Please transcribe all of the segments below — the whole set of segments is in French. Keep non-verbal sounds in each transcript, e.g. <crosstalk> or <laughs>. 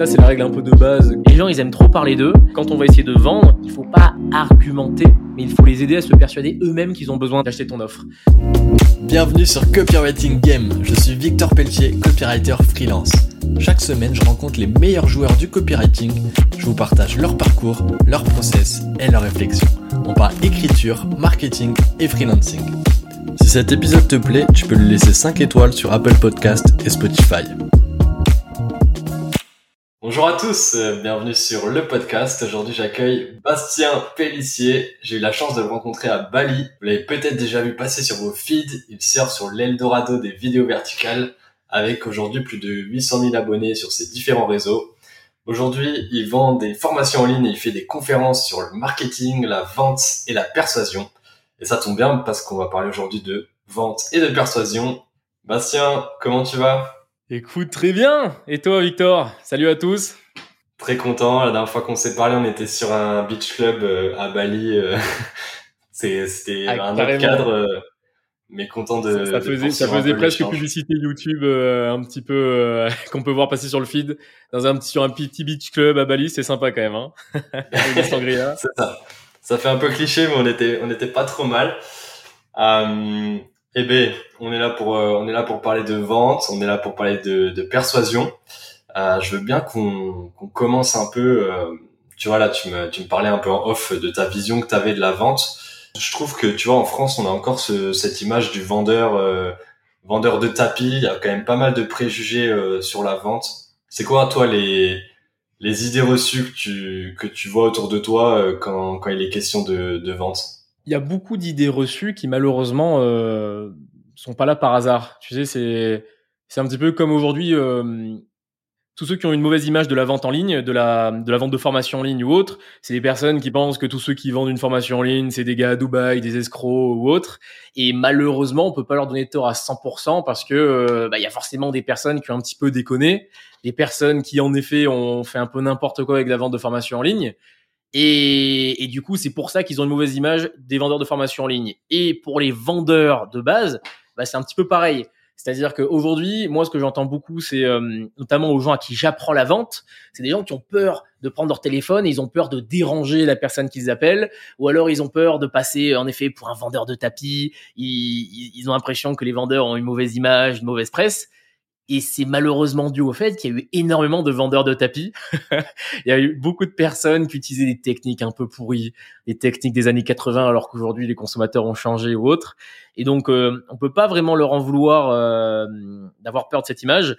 Ça, c'est la règle un peu de base. Les gens, ils aiment trop parler d'eux. Quand on va essayer de vendre, il faut pas argumenter, mais il faut les aider à se persuader eux-mêmes qu'ils ont besoin d'acheter ton offre. Bienvenue sur Copywriting Game. Je suis Victor Pelletier, copywriter freelance. Chaque semaine, je rencontre les meilleurs joueurs du copywriting. Je vous partage leur parcours, leur process et leurs réflexions. On parle écriture, marketing et freelancing. Si cet épisode te plaît, tu peux lui laisser 5 étoiles sur Apple Podcast et Spotify. Bonjour à tous, euh, bienvenue sur le podcast. Aujourd'hui, j'accueille Bastien Pellissier. J'ai eu la chance de le rencontrer à Bali. Vous l'avez peut-être déjà vu passer sur vos feeds. Il sert sur l'Eldorado des vidéos verticales avec aujourd'hui plus de 800 000 abonnés sur ses différents réseaux. Aujourd'hui, il vend des formations en ligne et il fait des conférences sur le marketing, la vente et la persuasion. Et ça tombe bien parce qu'on va parler aujourd'hui de vente et de persuasion. Bastien, comment tu vas? Écoute, très bien. Et toi, Victor Salut à tous. Très content. La dernière fois qu'on s'est parlé, on était sur un beach club euh, à Bali. Euh, <laughs> c'était ah, un autre cadre, euh, mais content de. Ça, faisait, ça faisait presque publicité YouTube, un petit peu <laughs> qu'on peut voir passer sur le feed dans un petit sur un petit beach club à Bali. C'est sympa quand même, hein. <laughs> Ça. Ça fait un peu cliché, mais on était on était pas trop mal. Eh ben, on est là pour euh, on est là pour parler de vente, on est là pour parler de, de persuasion. Euh, je veux bien qu'on commence un peu. Euh, tu vois là, tu me tu me parlais un peu en off de ta vision que tu avais de la vente. Je trouve que tu vois en France, on a encore ce, cette image du vendeur euh, vendeur de tapis. Il y a quand même pas mal de préjugés sur la vente. C'est quoi toi les les idées reçues que tu que tu vois autour de toi quand quand il est question de de vente? Il y a beaucoup d'idées reçues qui malheureusement euh, sont pas là par hasard. Tu sais, c'est c'est un petit peu comme aujourd'hui euh, tous ceux qui ont une mauvaise image de la vente en ligne, de la de la vente de formation en ligne ou autre, c'est des personnes qui pensent que tous ceux qui vendent une formation en ligne, c'est des gars à Dubaï, des escrocs ou autres. Et malheureusement, on peut pas leur donner tort à 100% parce que euh, bah, il y a forcément des personnes qui ont un petit peu déconné, des personnes qui en effet ont fait un peu n'importe quoi avec la vente de formation en ligne. Et, du coup, c'est pour ça qu'ils ont une mauvaise image des vendeurs de formation en ligne. Et pour les vendeurs de base, bah, c'est un petit peu pareil. C'est-à-dire qu'aujourd'hui, moi, ce que j'entends beaucoup, c'est euh, notamment aux gens à qui j'apprends la vente, c'est des gens qui ont peur de prendre leur téléphone, et ils ont peur de déranger la personne qu'ils appellent, ou alors ils ont peur de passer, en effet, pour un vendeur de tapis. Ils ont l'impression que les vendeurs ont une mauvaise image, une mauvaise presse. Et c'est malheureusement dû au fait qu'il y a eu énormément de vendeurs de tapis. <laughs> il y a eu beaucoup de personnes qui utilisaient des techniques un peu pourries, des techniques des années 80, alors qu'aujourd'hui les consommateurs ont changé ou autre. Et donc, euh, on peut pas vraiment leur en vouloir euh, d'avoir peur de cette image.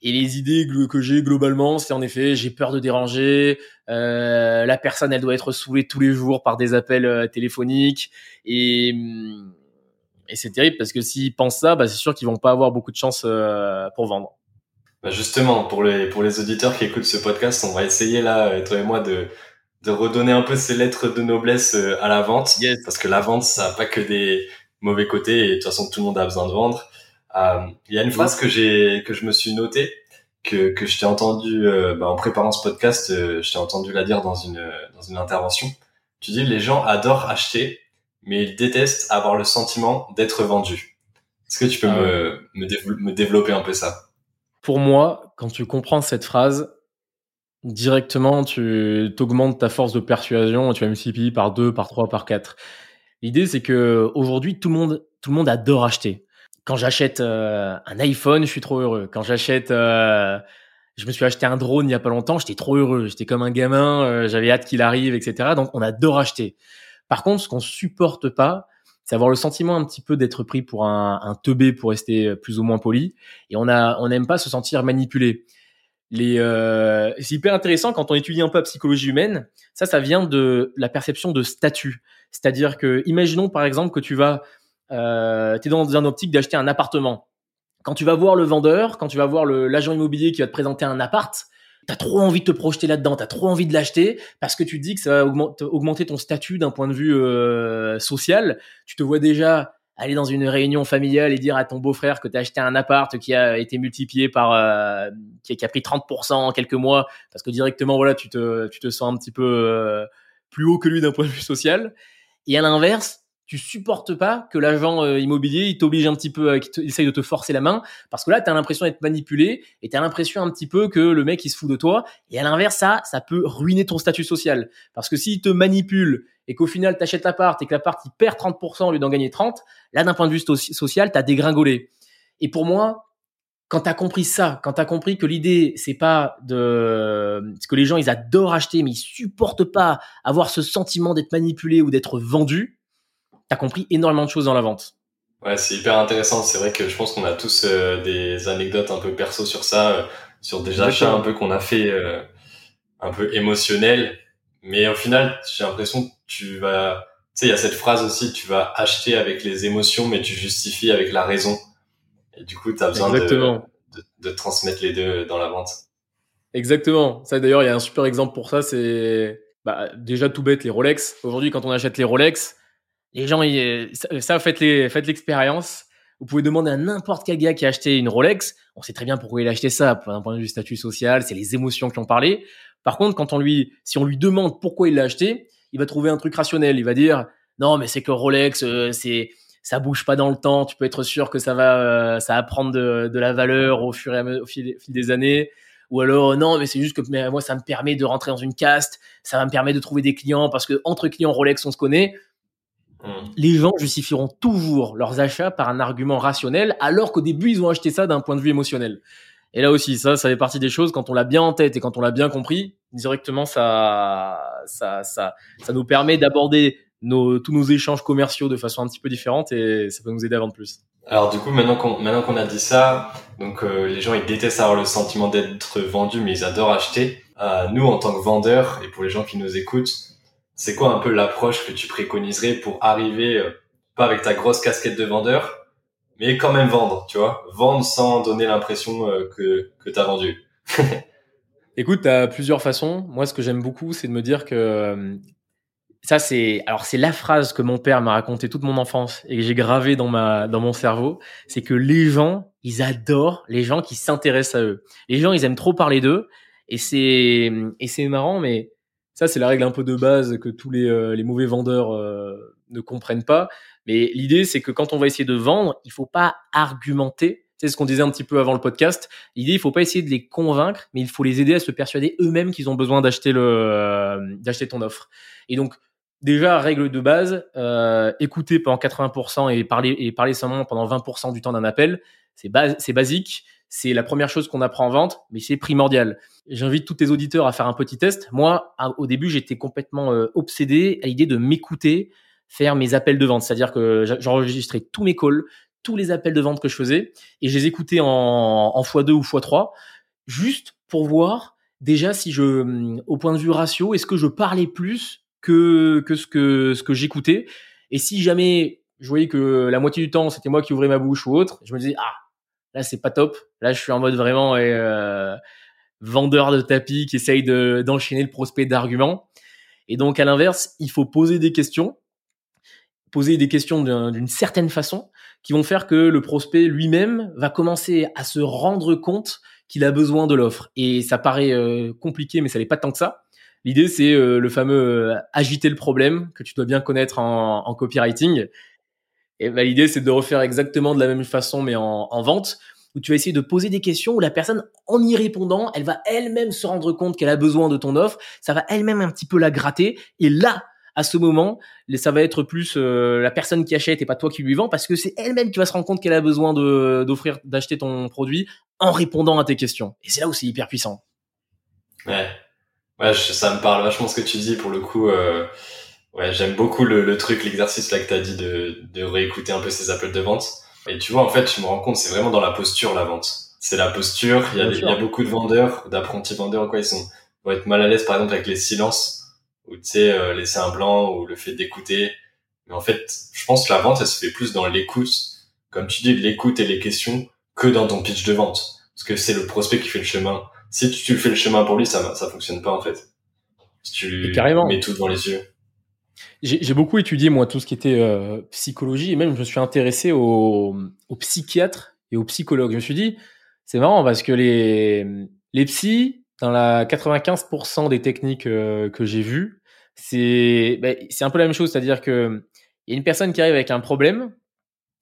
Et les idées que j'ai globalement, c'est en effet, j'ai peur de déranger. Euh, la personne, elle doit être saoulée tous les jours par des appels euh, téléphoniques. Et hum, et c'est terrible parce que s'ils pensent ça, bah, c'est sûr qu'ils vont pas avoir beaucoup de chance euh, pour vendre. Bah justement, pour les pour les auditeurs qui écoutent ce podcast, on va essayer là, euh, toi et moi, de de redonner un peu ces lettres de noblesse euh, à la vente, parce que la vente, ça n'a pas que des mauvais côtés. Et de toute façon, tout le monde a besoin de vendre. Il y a une phrase que j'ai que je me suis notée, que que je t'ai entendu bah, en préparant ce podcast, je t'ai entendu la dire dans une dans une intervention. Tu dis les gens adorent acheter, mais il déteste avoir le sentiment d'être vendu. Est-ce que tu peux ah me, me, développer un peu ça? Pour moi, quand tu comprends cette phrase, directement, tu augmentes ta force de persuasion, tu vas multiplier par 2, par 3, par 4. L'idée, c'est que aujourd'hui, tout le monde, tout le monde adore acheter. Quand j'achète euh, un iPhone, je suis trop heureux. Quand j'achète, euh, je me suis acheté un drone il y a pas longtemps, j'étais trop heureux. J'étais comme un gamin, euh, j'avais hâte qu'il arrive, etc. Donc, on adore acheter. Par contre, ce qu'on supporte pas, c'est avoir le sentiment un petit peu d'être pris pour un, un teubé pour rester plus ou moins poli. Et on a, on n'aime pas se sentir manipulé. Les, euh, c'est hyper intéressant quand on étudie un peu la psychologie humaine. Ça, ça vient de la perception de statut. C'est-à-dire que, imaginons par exemple que tu vas, euh, es dans un optique d'acheter un appartement. Quand tu vas voir le vendeur, quand tu vas voir l'agent immobilier qui va te présenter un appart, t'as trop envie de te projeter là-dedans, t'as trop envie de l'acheter parce que tu te dis que ça va augmenter, ton statut d'un point de vue euh, social. Tu te vois déjà aller dans une réunion familiale et dire à ton beau-frère que t'as acheté un appart qui a été multiplié par euh, qui, a, pris 30% en quelques mois parce que directement voilà tu te tu te sens un petit peu euh, plus haut que lui d'un point de vue social. Et à l'inverse, tu supportes pas que l'agent euh, immobilier il t'oblige un petit peu, euh, qu'il essaye de te forcer la main, parce que là, tu as l'impression d'être manipulé et tu as l'impression un petit peu que le mec il se fout de toi. Et à l'inverse, ça, ça peut ruiner ton statut social, parce que s'il te manipule et qu'au final t'achètes l'appart et que l'appart il perd 30% au lieu d'en gagner 30, là d'un point de vue social, t'as dégringolé. Et pour moi, quand t'as compris ça, quand t'as compris que l'idée c'est pas de ce que les gens ils adorent acheter mais ils supportent pas avoir ce sentiment d'être manipulé ou d'être vendu, tu as compris énormément de choses dans la vente. Ouais, c'est hyper intéressant. C'est vrai que je pense qu'on a tous euh, des anecdotes un peu perso sur ça, euh, sur des achats un peu qu'on a fait euh, un peu émotionnels. Mais au final, j'ai l'impression que tu vas, tu sais, il y a cette phrase aussi, tu vas acheter avec les émotions, mais tu justifies avec la raison. Et du coup, tu as besoin de, de, de, transmettre les deux dans la vente. Exactement. Ça, d'ailleurs, il y a un super exemple pour ça. C'est bah, déjà tout bête les Rolex. Aujourd'hui, quand on achète les Rolex, les gens, ça, faites l'expérience. Vous pouvez demander à n'importe quel gars qui a acheté une Rolex. On sait très bien pourquoi il a acheté ça. D'un point de vue statut social, c'est les émotions qui ont parlé. Par contre, quand on lui, si on lui demande pourquoi il l'a acheté, il va trouver un truc rationnel. Il va dire, non, mais c'est que Rolex, euh, c'est, ça bouge pas dans le temps. Tu peux être sûr que ça va, euh, ça va prendre de, la valeur au fur et à mesure, au fil, des années. Ou alors, non, mais c'est juste que moi, ça me permet de rentrer dans une caste. Ça va me permettre de trouver des clients parce que entre clients Rolex, on se connaît. Mmh. Les gens justifieront toujours leurs achats par un argument rationnel, alors qu'au début, ils ont acheté ça d'un point de vue émotionnel. Et là aussi, ça, ça fait partie des choses, quand on l'a bien en tête et quand on l'a bien compris, directement, ça, ça, ça, ça nous permet d'aborder nos, tous nos échanges commerciaux de façon un petit peu différente et ça peut nous aider à vendre plus. Alors du coup, maintenant qu'on maintenant qu'on a dit ça, donc euh, les gens ils détestent avoir le sentiment d'être vendu, mais ils adorent acheter. Euh, nous, en tant que vendeurs et pour les gens qui nous écoutent, c'est quoi un peu l'approche que tu préconiserais pour arriver, euh, pas avec ta grosse casquette de vendeur, mais quand même vendre, tu vois, vendre sans donner l'impression euh, que, que tu as vendu <laughs> Écoute, tu as plusieurs façons. Moi, ce que j'aime beaucoup, c'est de me dire que euh, ça, c'est alors c'est la phrase que mon père m'a raconté toute mon enfance et que j'ai gravé dans ma dans mon cerveau, c'est que les gens, ils adorent les gens qui s'intéressent à eux. Les gens, ils aiment trop parler d'eux et c'est et c'est marrant, mais ça, c'est la règle un peu de base que tous les, euh, les mauvais vendeurs euh, ne comprennent pas. Mais l'idée, c'est que quand on va essayer de vendre, il faut pas argumenter. C'est ce qu'on disait un petit peu avant le podcast. L'idée, il faut pas essayer de les convaincre, mais il faut les aider à se persuader eux-mêmes qu'ils ont besoin d'acheter le euh, d'acheter ton offre. Et donc, déjà, règle de base, écouter pendant 80% et parler et parler seulement pendant 20% du temps d'un appel, c'est c'est basique c'est la première chose qu'on apprend en vente, mais c'est primordial. J'invite tous tes auditeurs à faire un petit test. Moi, au début, j'étais complètement euh, obsédé à l'idée de m'écouter faire mes appels de vente. C'est-à-dire que j'enregistrais tous mes calls, tous les appels de vente que je faisais, et je les écoutais en, en x2 ou x3, juste pour voir déjà si je, au point de vue ratio, est-ce que je parlais plus que, que ce que, ce que j'écoutais. Et si jamais je voyais que la moitié du temps, c'était moi qui ouvrais ma bouche ou autre, je me disais, ah, Là, c'est pas top. Là, je suis en mode vraiment euh, vendeur de tapis qui essaye de, d'enchaîner le prospect d'arguments. Et donc, à l'inverse, il faut poser des questions, poser des questions d'une certaine façon qui vont faire que le prospect lui-même va commencer à se rendre compte qu'il a besoin de l'offre. Et ça paraît euh, compliqué, mais ça n'est pas tant que ça. L'idée, c'est euh, le fameux agiter le problème que tu dois bien connaître en copywriting. Et bah, l'idée, c'est de refaire exactement de la même façon, mais en, en, vente, où tu vas essayer de poser des questions où la personne, en y répondant, elle va elle-même se rendre compte qu'elle a besoin de ton offre. Ça va elle-même un petit peu la gratter. Et là, à ce moment, ça va être plus euh, la personne qui achète et pas toi qui lui vends, parce que c'est elle-même qui va se rendre compte qu'elle a besoin de, d'offrir, d'acheter ton produit en répondant à tes questions. Et c'est là où c'est hyper puissant. Ouais, ouais, ça me parle vachement ce que tu dis pour le coup. Euh Ouais, j'aime beaucoup le, le truc, l'exercice là que tu as dit de, de réécouter un peu ces appels de vente. Et tu vois, en fait, je me rends compte, c'est vraiment dans la posture la vente. C'est la posture. Il y, a il y a beaucoup de vendeurs, d'apprentis vendeurs, quoi, ils sont vont être mal à l'aise, par exemple, avec les silences, ou tu sais, euh, laisser un blanc, ou le fait d'écouter. Mais en fait, je pense que la vente, elle se fait plus dans l'écoute, comme tu dis, l'écoute et les questions, que dans ton pitch de vente. Parce que c'est le prospect qui fait le chemin. Si tu, tu fais le chemin pour lui, ça, ça fonctionne pas, en fait. Si tu mets tout devant les yeux. J'ai beaucoup étudié, moi, tout ce qui était euh, psychologie, et même je me suis intéressé aux, psychiatres et aux psychologues. Je me suis dit, c'est marrant parce que les, les psys, dans la 95% des techniques euh, que j'ai vues, c'est c'est un peu la même chose, c'est-à-dire que il y a une personne qui arrive avec un problème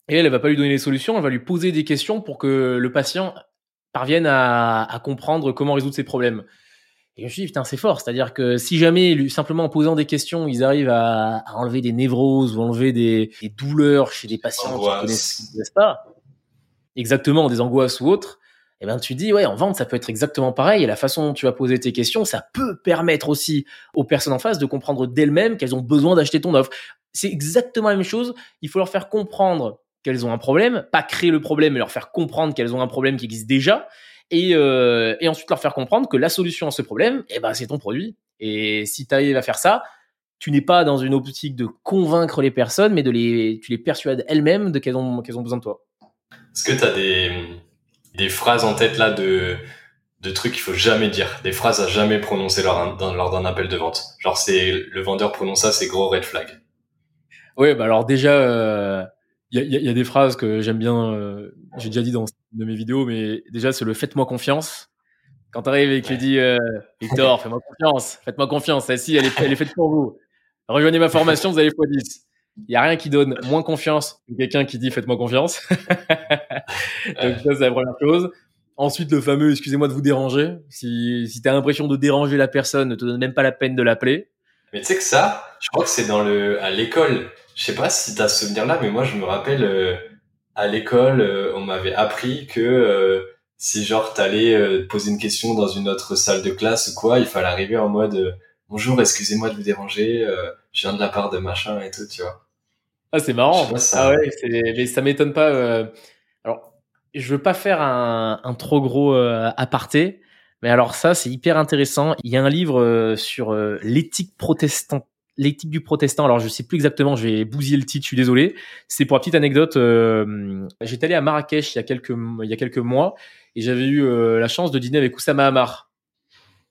et elle, elle va pas lui donner les solutions, elle va lui poser des questions pour que le patient parvienne à comprendre comment résoudre ses problèmes. Et je me suis dit, putain, c'est fort. C'est-à-dire que si jamais, simplement en posant des questions, ils arrivent à, à enlever des névroses ou enlever des, des douleurs chez des patients qui connaissent, connaissent pas, exactement, des angoisses ou autres, et eh ben tu dis ouais en vente ça peut être exactement pareil. Et la façon dont tu vas poser tes questions ça peut permettre aussi aux personnes en face de comprendre d'elles-mêmes qu'elles ont besoin d'acheter ton offre. C'est exactement la même chose. Il faut leur faire comprendre qu'elles ont un problème pas créer le problème mais leur faire comprendre qu'elles ont un problème qui existe déjà et, euh, et ensuite leur faire comprendre que la solution à ce problème eh ben c'est ton produit et si tu arrives à faire ça tu n'es pas dans une optique de convaincre les personnes mais de les tu les persuades elles-mêmes de qu'elles ont qu'elles ont besoin de toi est-ce que tu as des des phrases en tête là de de trucs qu'il faut jamais dire, des phrases à jamais prononcer lors, lors d'un appel de vente? Genre c'est le vendeur prononce ça, c'est gros red flag. Oui, bah alors déjà, il y, a, y, a, des phrases que j'aime bien. Euh, j'ai déjà dit dans de mes vidéos, mais déjà c'est le faites-moi confiance. Quand tu arrives et que tu dis euh, Victor, <laughs> fais-moi confiance, faites-moi confiance, celle-ci elle est, elle est faite pour vous. Rejoignez ma formation, vous allez x 10. Il y a rien qui donne moins confiance que quelqu'un qui dit faites-moi confiance. <laughs> Donc ça c'est la première chose. Ensuite le fameux excusez-moi de vous déranger. Si si tu as l'impression de déranger la personne, ne te donne même pas la peine de l'appeler. Mais tu sais que ça, je crois que c'est dans le à l'école. Je sais pas si tu as ce souvenir là mais moi je me rappelle euh, à l'école, euh, on m'avait appris que euh, si genre t'allais poser une question dans une autre salle de classe ou quoi, il fallait arriver en mode bonjour, excusez-moi de vous déranger, je viens de la part de machin et tout, tu vois. Ah, c'est marrant. Ah ouais, mais ça m'étonne pas. Alors, je veux pas faire un, un trop gros aparté, mais alors ça, c'est hyper intéressant. Il y a un livre sur l'éthique protestante l'éthique du protestant. Alors, je sais plus exactement, je vais bousiller le titre, je suis désolé. C'est pour la petite anecdote. Euh, J'étais allé à Marrakech il y a quelques, il y a quelques mois et j'avais eu la chance de dîner avec Oussama Hamar.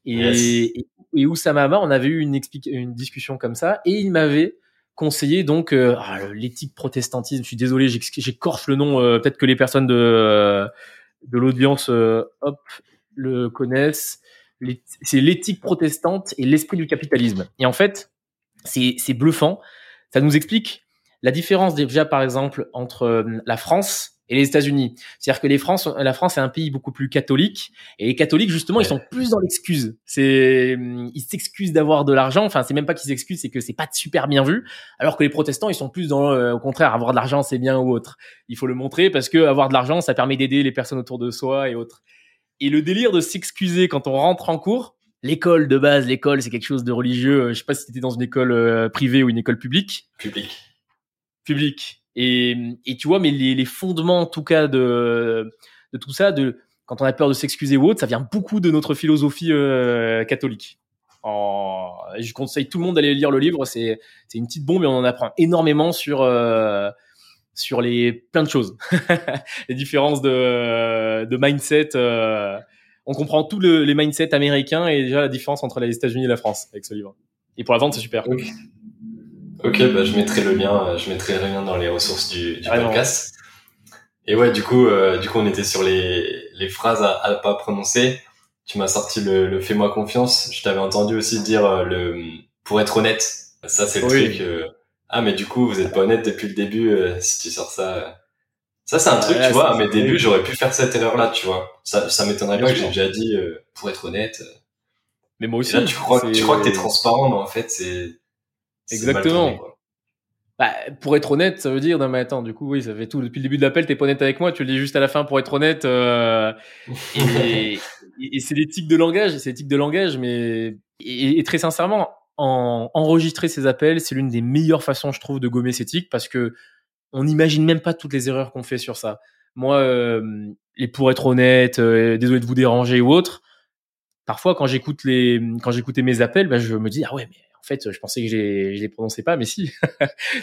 Et, et, Oussama Hamar, on avait eu une, une discussion comme ça et il m'avait conseiller donc euh, ah, l'éthique protestantisme. Je suis désolé, j'écorche le nom. Euh, peut-être que les personnes de euh, de l'audience hop le connaissent. C'est l'éthique protestante et l'esprit du capitalisme. Et en fait, c'est c'est bluffant. Ça nous explique la différence déjà par exemple entre la France et les États-Unis. C'est-à-dire que les France, la France est un pays beaucoup plus catholique et les catholiques justement ils sont plus dans l'excuse. C'est ils s'excusent d'avoir de l'argent. Enfin c'est même pas qu'ils s'excusent, c'est que c'est pas super bien vu. Alors que les protestants ils sont plus dans euh, au contraire avoir de l'argent c'est bien ou autre. Il faut le montrer parce que avoir de l'argent ça permet d'aider les personnes autour de soi et autres. Et le délire de s'excuser quand on rentre en cours. L'école de base, l'école, c'est quelque chose de religieux. Je sais pas si tu étais dans une école euh, privée ou une école publique. Publique. Publique. Et, et tu vois, mais les, les, fondements, en tout cas, de, de tout ça, de quand on a peur de s'excuser ou autre, ça vient beaucoup de notre philosophie euh, catholique. Je conseille tout le monde d'aller lire le livre. C'est c'est une petite bombe et on en apprend énormément sur euh, sur les plein de choses, <laughs> les différences de de mindset. Euh, on comprend tous le, les mindsets américains et déjà la différence entre les États-Unis et la France avec ce livre. Et pour la vente, c'est super. Ok, bah, je mettrai le lien, euh, je mettrai le lien dans les ressources du, du podcast. Et ouais, du coup, euh, du coup, on était sur les, les phrases à, à pas prononcer. Tu m'as sorti le, le fais-moi confiance. Je t'avais entendu aussi dire euh, le pour être honnête. Ça, c'est le truc. ah, mais du coup, vous êtes pas honnête depuis le début. si tu sors ça, ça c'est un truc, tu vois. À mes débuts, j'aurais pu faire cette erreur-là, tu vois. Ça, ça m'étonnerait pas que j'ai déjà dit pour être honnête. Mais moi aussi. là, tu crois, tu crois que t'es transparent, mais en fait, c'est Exactement. bah, pour être honnête, ça veut dire, non mais attends, du coup, oui, ça fait tout depuis le début de l'appel, t'es pas honnête avec moi, tu le dis juste à la fin pour être honnête. Euh, <laughs> et, et c'est l'éthique de langage, c'est l'éthique de langage, mais et, très sincèrement, en, enregistrer ces appels, c'est l'une des meilleures façons, je trouve, de gommer cette éthique parce que on n'imagine même pas toutes les erreurs qu'on fait sur ça. Moi, euh, et pour être honnête, euh, désolé de vous déranger ou autre, parfois quand j'écoute les, quand j'écoutais mes appels, bah, je me dis ah ouais mais en fait, je pensais que je les, les prononçais pas, mais si.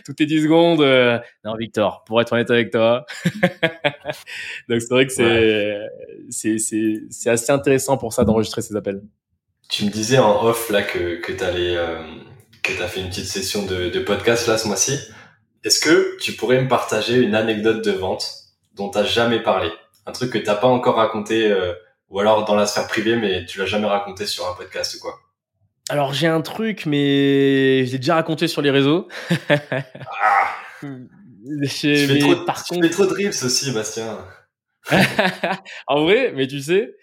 Toutes les 10 secondes. Euh, non, Victor, pour être honnête avec toi. <laughs> Donc, c'est vrai que c'est, c'est, c'est, assez intéressant pour ça d'enregistrer ces appels. Tu me disais en off, là, que, que t'allais, euh, que t'as fait une petite session de, de podcast, là, ce mois-ci. Est-ce que tu pourrais me partager une anecdote de vente dont t'as jamais parlé? Un truc que t'as pas encore raconté, euh, ou alors dans la sphère privée, mais tu l'as jamais raconté sur un podcast ou quoi? Alors j'ai un truc, mais j'ai déjà raconté sur les réseaux. ah, <laughs> tu, fais trop, par contre... trop de rips aussi, Bastien. <laughs> en vrai, mais tu sais,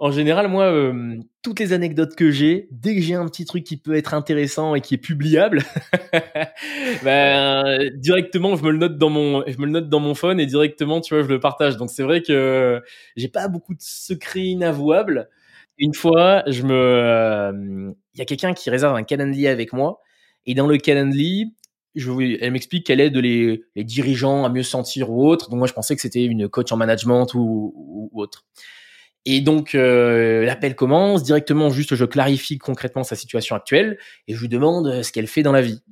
en général, moi, euh, toutes les anecdotes que j'ai, dès que j'ai un petit truc qui peut être intéressant et qui est publiable, <laughs> ben, directement, je me le note dans mon, je me le note dans mon phone et directement, tu vois, je le partage. Donc c'est vrai que j'ai pas beaucoup de secrets inavouables. Une fois, euh, il y a quelqu'un qui réserve un Calendly avec moi et dans le Calendly, je, elle m'explique qu'elle aide les, dirigeants à mieux sentir ou autre. Donc moi, je pensais que c'était une coach en management ou, autre. Et donc euh, l'appel commence directement. Juste, je clarifie concrètement sa situation actuelle et je lui demande euh, ce qu'elle fait dans la vie.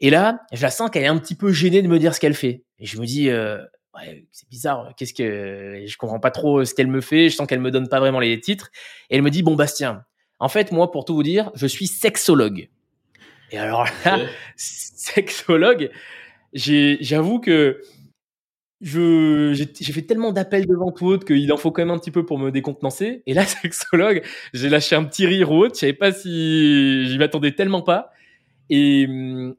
Et là, je la sens qu'elle est un petit peu gênée de me dire ce qu'elle fait. Et je me dis, euh, ouais, c'est bizarre. Qu'est-ce que je comprends pas trop ce qu'elle me fait. Je sens qu'elle me donne pas vraiment les titres. Et elle me dit, bon Bastien, en fait, moi, pour tout vous dire, je suis sexologue. Et alors là, <laughs> sexologue, j'avoue que je j'ai fait tellement d'appels de vente ou autre qu'il en faut quand même un petit peu pour me décontenancer. Et là, <laughs> sexologue, j'ai lâché un petit rire ou autre. Je savais pas si j'y m'attendais tellement pas. Et,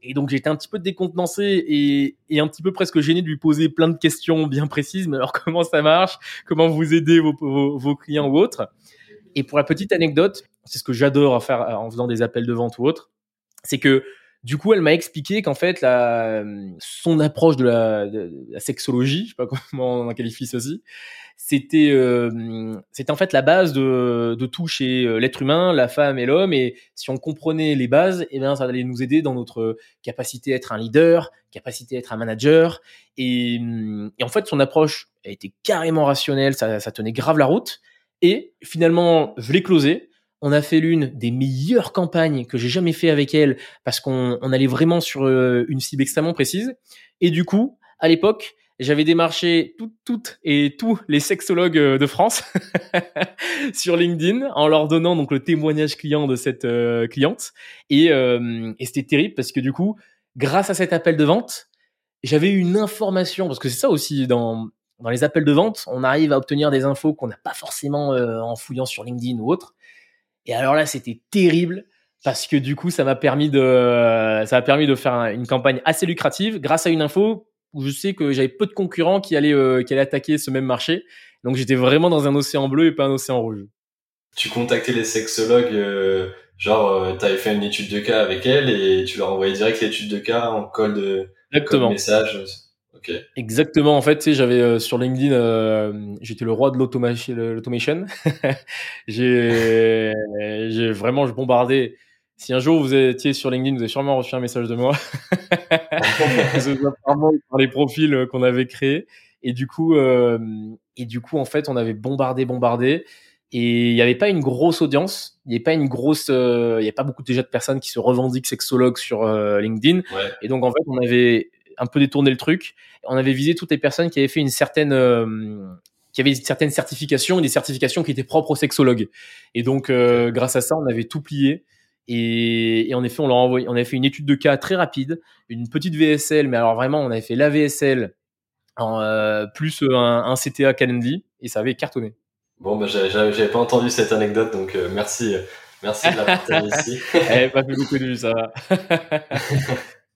et donc j'étais un petit peu décontenancé et, et, un petit peu presque gêné de lui poser plein de questions bien précises. Mais alors <laughs> comment ça marche? Comment vous aidez vos, vos, vos clients ou autres? Et pour la petite anecdote, c'est ce que j'adore faire en faisant des appels de vente ou autre c'est que du coup, elle m'a expliqué qu'en fait, la, son approche de la, la, sexologie, je sais pas comment on qualifie ceci, c'était euh, c'était en fait la base de, de tout chez euh, l'être humain, la femme et l'homme. Et si on comprenait les bases, eh bien, ça allait nous aider dans notre capacité à être un leader, capacité à être un manager. Et, et en fait, son approche a été carrément rationnelle, ça, ça tenait grave la route. Et finalement, je l'ai closé on a fait l'une des meilleures campagnes que j'ai jamais fait avec elle parce qu'on allait vraiment sur euh, une cible extrêmement précise. Et du coup, à l'époque, j'avais démarché toutes, toutes et tous les sexologues euh, de France <laughs> sur LinkedIn en leur donnant donc le témoignage client de cette euh, cliente. Et, et c'était terrible parce que du coup, grâce à cet appel de vente, j'avais une information parce que c'est ça aussi dans dans les appels de vente, on arrive à obtenir des infos qu'on n'a pas forcément en fouillant sur LinkedIn ou autre. Et alors là, c'était terrible parce que du coup, ça m'a permis de, ça m'a permis de faire une campagne assez lucrative grâce à une info où je sais que j'avais peu de concurrents qui allaient, euh, qui allaient attaquer ce même marché. Donc j'étais vraiment dans un océan bleu et pas un océan rouge. Tu contactais les sexologues, euh, genre euh, tu avais fait une étude de cas avec elle et tu leur envoyais direct l'étude de cas en call de, Exactement. message. Exactement. En fait, tu sais, j'avais euh, sur LinkedIn, euh, j'étais le roi de l'automation. <laughs> j'ai, j'ai vraiment, je bombardais. Si un jour vous étiez sur LinkedIn, vous avez sûrement reçu un message de moi. <laughs> par les profils euh, qu'on avait créés. Et du coup, et du coup, en fait, on avait bombardé, bombardé. Et il n'y avait pas une grosse audience, il n'y avait pas une grosse, il n'y a pas beaucoup déjà de personnes qui se revendiquent sexologues sur LinkedIn. Et donc en fait, on avait un peu détourné le truc. On avait visé toutes les personnes qui avaient fait une certaine euh, qui avaient certaines certifications des certifications qui étaient propres aux sexologues. Et donc, euh, grâce à ça, on avait tout plié. Et, en effet, on leur envoyé, on avait fait une étude de cas très rapide, une petite VSL, mais alors vraiment, on avait fait la VSL en, euh, plus un, CTA Calendly et ça avait cartonné. Bon, bah, j'avais pas entendu cette anecdote, donc merci, merci de la partager <laughs> ici. Elle pas fait beaucoup de vues, ça va. <laughs>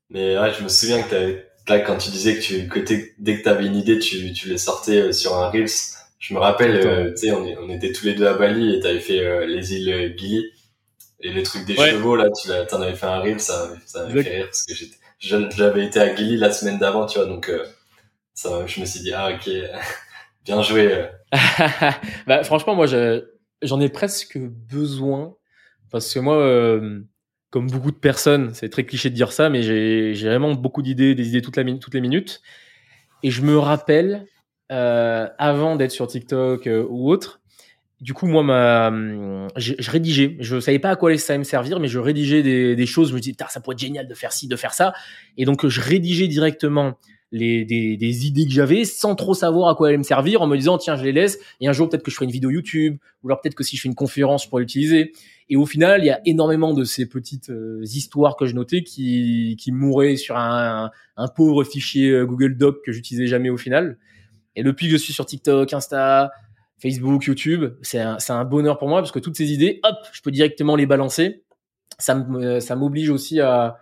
Mais ouais, je me souviens que là, quand tu disais que, tu, que dès que tu avais une idée, tu, tu les sortais euh, sur un Reels. Je me rappelle, euh, tu sais, on, on, était tous les deux à Bali et tu avais fait euh, les îles Gili. Et le truc des chevaux, là, tu en avais fait un Reel, ça, ça m'avait fait rire parce que j'avais été à Gili la semaine d'avant, tu vois, donc ça, je me suis dit, ah ok, <laughs> bien joué. <laughs> bah, franchement, moi, j'en ai presque besoin parce que moi, comme beaucoup de personnes, c'est très cliché de dire ça, mais j'ai vraiment beaucoup d'idées, des idées toutes, les minutes. Et je me rappelle, euh, avant d'être sur TikTok euh, ou autre, du coup, moi, ma, je, je, rédigeais. Je savais pas à quoi ça allait me servir, mais je rédigeais des, des choses. Je me disais, ça pourrait être génial de faire ci, de faire ça. Et donc, je rédigeais directement les, des, des idées que j'avais sans trop savoir à quoi elles me servir en me disant, tiens, je les laisse. Et un jour, peut-être que je ferai une vidéo YouTube, ou alors peut-être que si je fais une conférence, je pourrais l'utiliser. Et au final, il y a énormément de ces petites euh, histoires que je notais qui, qui mouraient sur un, un, pauvre fichier euh, Google Doc que j'utilisais jamais au final. Et depuis que je suis sur TikTok, Insta, Facebook, YouTube, c'est un, un, bonheur pour moi parce que toutes ces idées, hop, je peux directement les balancer. Ça ça m'oblige aussi à,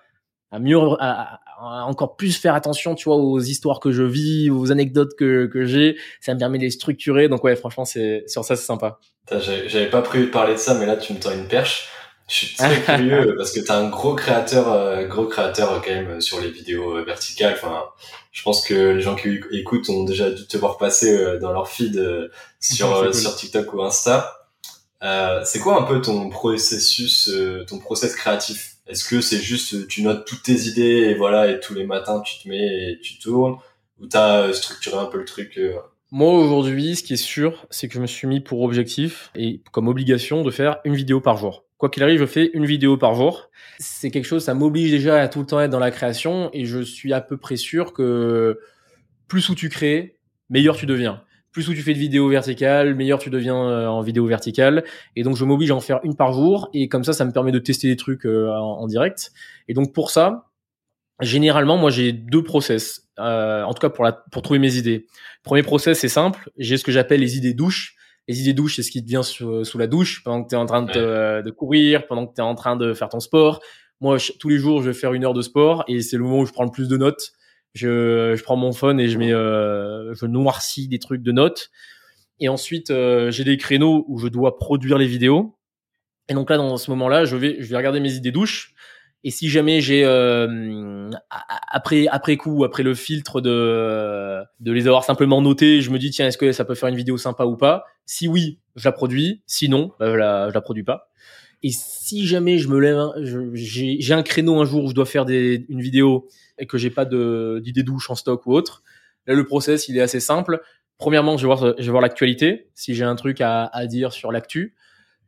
à mieux, à, encore plus faire attention, tu vois, aux histoires que je vis, aux anecdotes que, que j'ai. Ça me permet de les structurer. Donc ouais, franchement, c'est sur ça, c'est sympa. J'avais pas prévu de parler de ça, mais là, tu me tends une perche. Je suis très <laughs> curieux parce que tu un gros créateur, euh, gros créateur quand même sur les vidéos euh, verticales. Enfin, je pense que les gens qui écoutent ont déjà dû te voir passer euh, dans leur feed <laughs> sur sur TikTok ou Insta. c'est quoi un peu ton processus, ton process créatif? Est-ce que c'est juste tu notes toutes tes idées et voilà et tous les matins tu te mets et tu tournes? Ou t'as structuré un peu le truc moi aujourd'hui, ce qui est sûr, c'est que je me suis mis pour objectif et comme obligation de faire une vidéo par jour. Quoi qu'il arrive, je fais une vidéo par jour. C'est quelque chose, ça m'oblige déjà à tout le temps être dans la création et je suis à peu près sûr que plus où tu crées, meilleur tu deviens. Plus où tu fais de vidéos verticales, meilleur tu deviens euh, en vidéo verticale. Et donc je m'oblige à en faire une par jour et comme ça, ça me permet de tester des trucs euh, en, direct. Et donc pour ça, généralement, moi j'ai deux process. Euh, en tout cas pour, la, pour trouver mes idées. Premier process, c'est simple. J'ai ce que j'appelle les idées douches. Les idées douches, c'est ce qui te vient sous, sous la douche pendant que tu es en train de, de, courir, pendant que tu es en train de faire ton sport. Moi, tous les jours, je vais faire une heure de sport et c'est le moment où je prends le plus de notes. Je, je prends mon phone et je mets, euh, je noircis des trucs de notes. Et ensuite, euh, j'ai des créneaux où je dois produire les vidéos. Et donc là, dans ce moment-là, je vais, je vais regarder mes idées douches et si jamais j'ai euh, après après coup, après le filtre de de les avoir simplement notés, je me dis tiens est-ce que ça peut faire une vidéo sympa ou pas? Si oui, je la produis. Sinon, bah, je la je la produis pas. Et si jamais je me lève, j'ai un créneau un jour où je dois faire des, une vidéo et que j'ai pas d'idée douche en stock ou autre, là le process il est assez simple. Premièrement, je vais voir voir l'actualité, si j'ai un truc à, à dire sur l'actu.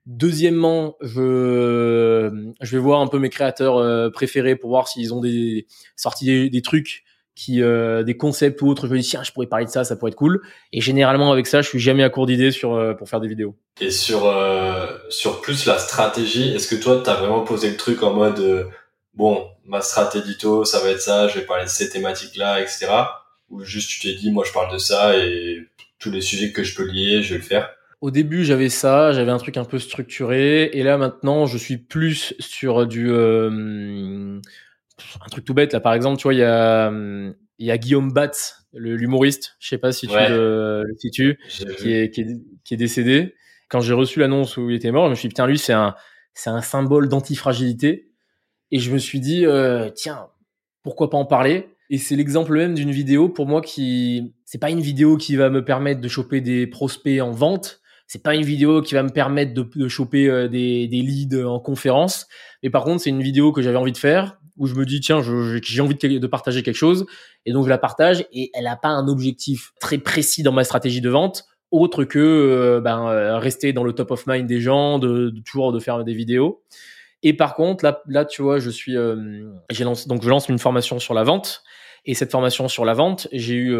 Deuxièmement, je, je vais voir un peu mes créateurs euh, préférés pour voir s'ils ont des sorti des trucs qui euh, des concepts ou autres. Je me dis tiens, je pourrais parler de ça, ça pourrait être cool. Et généralement avec ça, je suis jamais à court d'idées sur euh, pour faire des vidéos. Et sur sur plus la stratégie, est-ce que toi t'as vraiment posé le truc en mode bon ma stratégie ça va être ça, je vais parler de ces thématiques là, etc. Ou juste tu t'es dit moi je parle de ça et tous les sujets que je peux lier, je vais le faire? Au début, j'avais ça, j'avais un truc un peu structuré, et là maintenant, je suis plus sur du euh, un truc tout bête. Là, par exemple, tu vois, il y a il y a Guillaume Batz, l'humoriste. Je sais pas si tu le, le situes, qui est, qui est, qui est décédé. Quand j'ai reçu l'annonce où il était mort, je me suis dit putain, lui, c'est un c'est un symbole d'antifragilité. Et je me suis dit euh, tiens, pourquoi pas en parler? Et c'est l'exemple même d'une vidéo pour moi qui c'est pas une vidéo qui va me permettre de choper des prospects en vente, c'est pas une vidéo qui va me permettre de, de choper euh, des, des, leads en conférence, mais par contre c'est une vidéo que j'avais envie de faire où je me dis tiens j'ai envie de, partager quelque chose et donc je la partage et elle a pas un objectif très précis dans ma stratégie de vente autre que euh, ben, euh, rester dans le top of mind des gens, de, de, toujours de faire des vidéos. Et par contre là là tu vois je suis j'ai lancé donc je lance une formation sur la vente et cette formation sur la vente j'ai eu